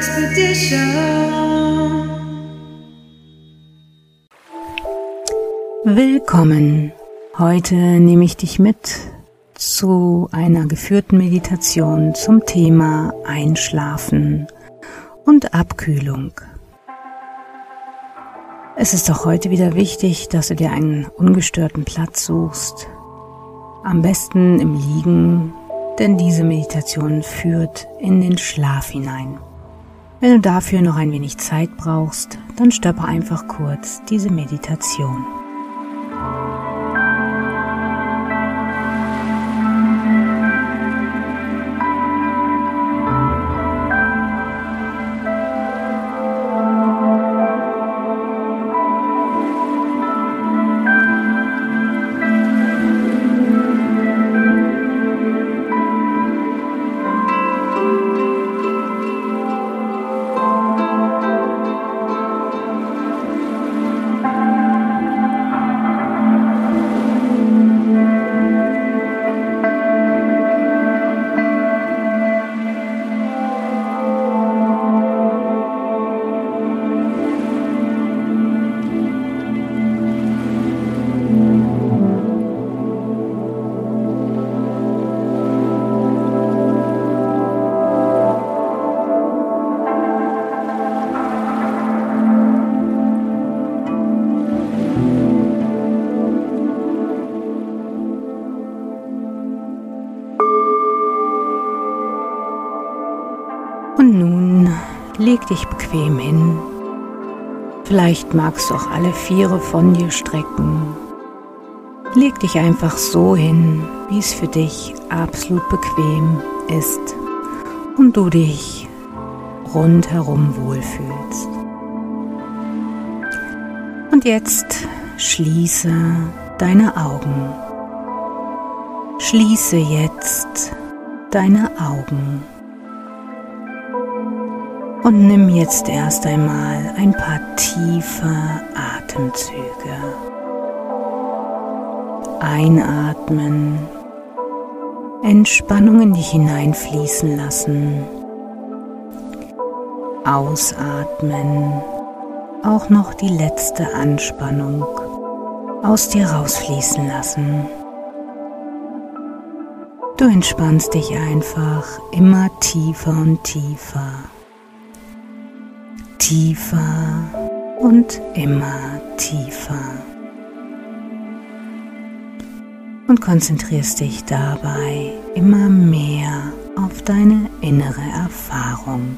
expedition. Willkommen. Heute nehme ich dich mit zu einer geführten Meditation zum Thema Einschlafen und Abkühlung. Es ist auch heute wieder wichtig, dass du dir einen ungestörten Platz suchst. Am besten im Liegen, denn diese Meditation führt in den Schlaf hinein. Wenn du dafür noch ein wenig Zeit brauchst, dann stoppe einfach kurz diese Meditation. Leg dich bequem hin. Vielleicht magst du auch alle Viere von dir strecken. Leg dich einfach so hin, wie es für dich absolut bequem ist und du dich rundherum wohlfühlst. Und jetzt schließe deine Augen. Schließe jetzt deine Augen. Und nimm jetzt erst einmal ein paar tiefe Atemzüge. Einatmen, Entspannung in dich hineinfließen lassen. Ausatmen, auch noch die letzte Anspannung aus dir rausfließen lassen. Du entspannst dich einfach immer tiefer und tiefer tiefer und immer tiefer. Und konzentrierst dich dabei immer mehr auf deine innere Erfahrung.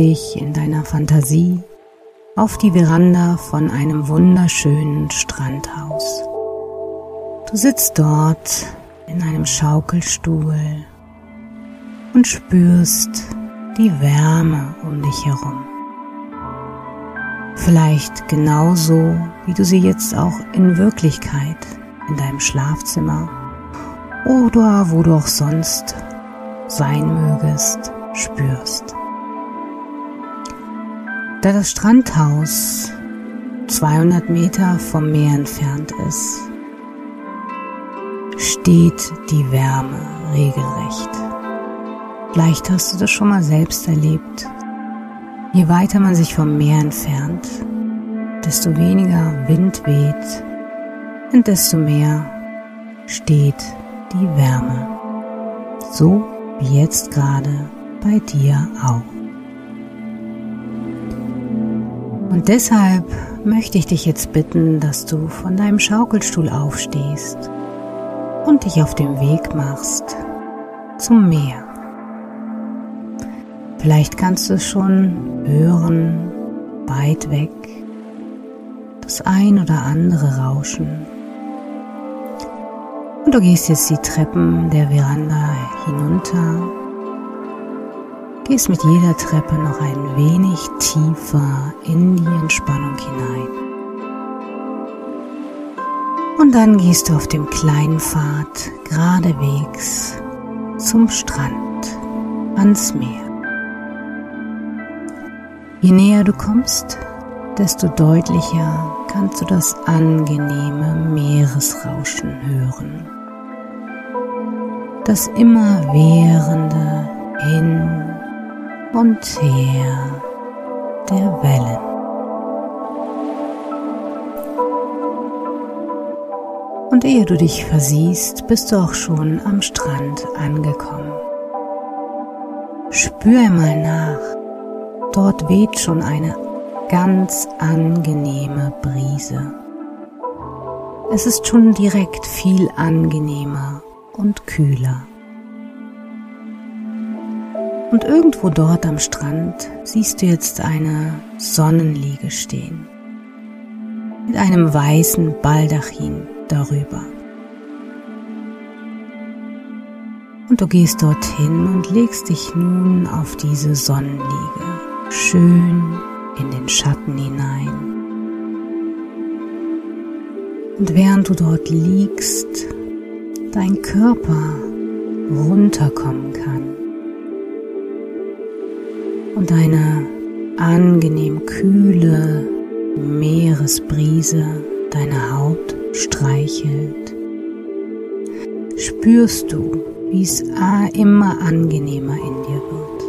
Dich in deiner Fantasie auf die Veranda von einem wunderschönen Strandhaus. Du sitzt dort in einem Schaukelstuhl und spürst die Wärme um dich herum. Vielleicht genauso, wie du sie jetzt auch in Wirklichkeit in deinem Schlafzimmer oder wo du auch sonst sein mögest, spürst. Da das Strandhaus 200 Meter vom Meer entfernt ist, steht die Wärme regelrecht. Vielleicht hast du das schon mal selbst erlebt. Je weiter man sich vom Meer entfernt, desto weniger Wind weht und desto mehr steht die Wärme. So wie jetzt gerade bei dir auch. Und deshalb möchte ich dich jetzt bitten, dass du von deinem Schaukelstuhl aufstehst und dich auf den Weg machst zum Meer. Vielleicht kannst du es schon hören, weit weg, das ein oder andere Rauschen. Und du gehst jetzt die Treppen der Veranda hinunter, gehst mit jeder Treppe noch ein wenig tiefer in die Entspannung hinein. Und dann gehst du auf dem kleinen Pfad geradewegs zum Strand, ans Meer. Je näher du kommst, desto deutlicher kannst du das angenehme Meeresrauschen hören. Das immerwährende Hin und Her der Wellen. Und ehe du dich versiehst, bist du auch schon am Strand angekommen. Spür einmal nach, Dort weht schon eine ganz angenehme Brise. Es ist schon direkt viel angenehmer und kühler. Und irgendwo dort am Strand siehst du jetzt eine Sonnenliege stehen. Mit einem weißen Baldachin darüber. Und du gehst dorthin und legst dich nun auf diese Sonnenliege schön in den Schatten hinein. Und während du dort liegst, dein Körper runterkommen kann und eine angenehm kühle Meeresbrise deine Haut streichelt, spürst du, wie es immer angenehmer in dir wird.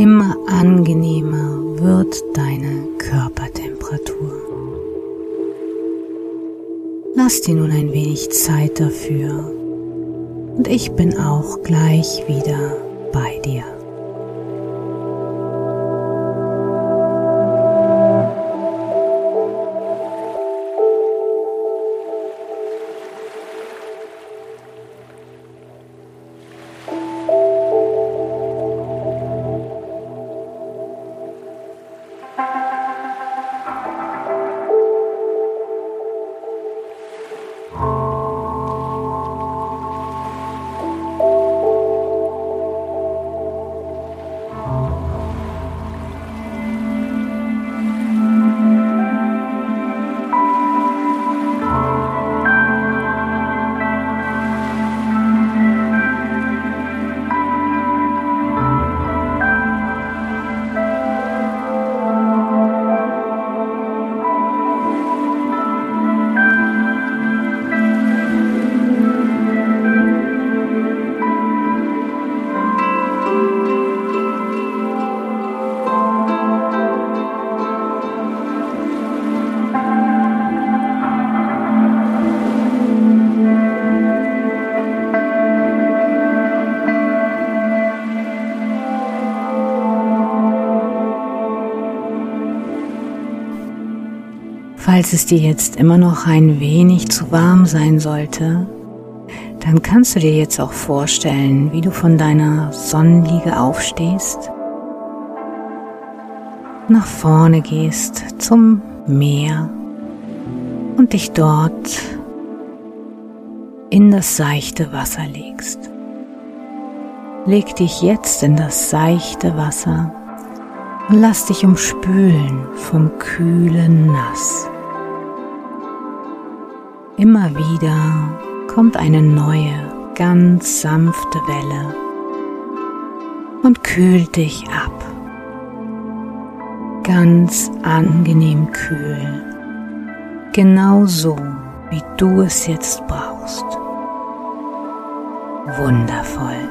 Immer angenehmer wird deine Körpertemperatur. Lass dir nun ein wenig Zeit dafür und ich bin auch gleich wieder bei dir. Es dir jetzt immer noch ein wenig zu warm sein sollte, dann kannst du dir jetzt auch vorstellen, wie du von deiner Sonnenliege aufstehst, nach vorne gehst zum Meer und dich dort in das seichte Wasser legst. Leg dich jetzt in das seichte Wasser und lass dich umspülen vom kühlen Nass. Immer wieder kommt eine neue, ganz sanfte Welle und kühlt dich ab. Ganz angenehm kühl, genau so, wie du es jetzt brauchst. Wundervoll.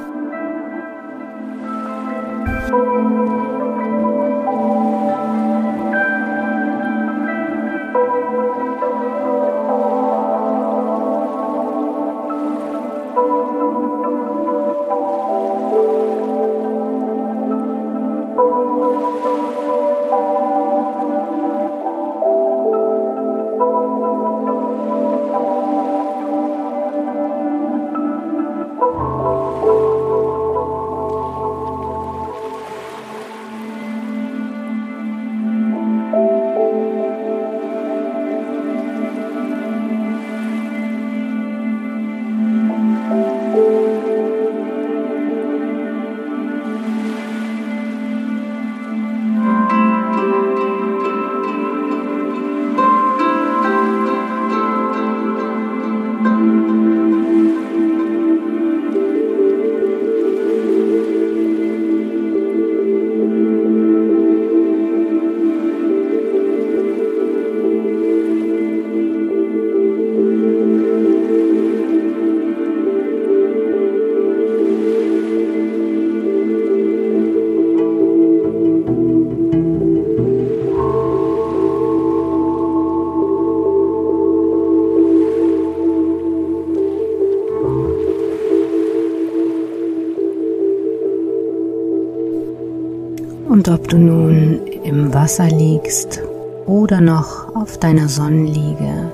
Wasser liegst oder noch auf deiner Sonnenliege,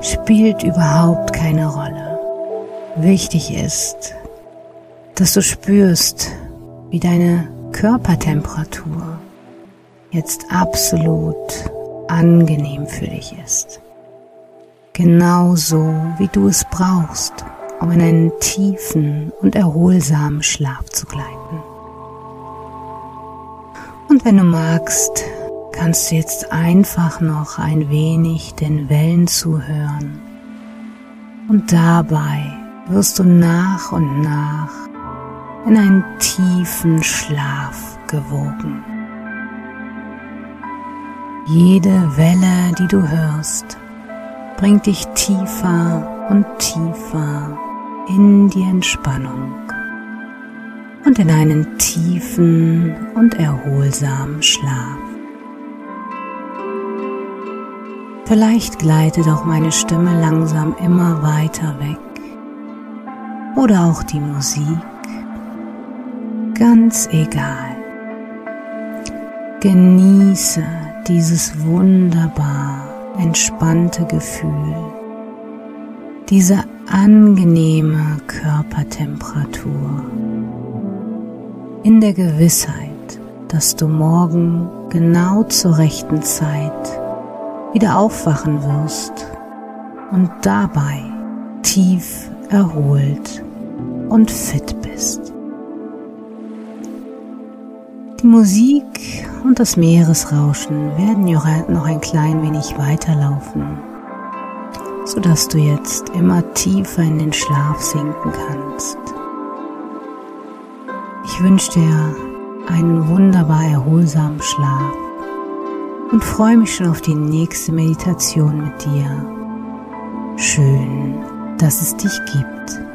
spielt überhaupt keine Rolle. Wichtig ist, dass du spürst, wie deine Körpertemperatur jetzt absolut angenehm für dich ist. Genauso wie du es brauchst, um in einen tiefen und erholsamen Schlaf zu gleiten. Und wenn du magst, kannst du jetzt einfach noch ein wenig den Wellen zuhören. Und dabei wirst du nach und nach in einen tiefen Schlaf gewogen. Jede Welle, die du hörst, bringt dich tiefer und tiefer in die Entspannung und in einen tiefen und erholsamen Schlaf. Vielleicht gleitet auch meine Stimme langsam immer weiter weg oder auch die Musik ganz egal. Genieße dieses wunderbar entspannte Gefühl, diese angenehme Körpertemperatur, in der Gewissheit, dass du morgen genau zur rechten Zeit wieder aufwachen wirst und dabei tief erholt und fit bist. Die Musik und das Meeresrauschen werden noch ein klein wenig weiterlaufen, sodass du jetzt immer tiefer in den Schlaf sinken kannst. Ich wünsche dir einen wunderbar erholsamen Schlaf und freue mich schon auf die nächste Meditation mit dir. Schön, dass es dich gibt.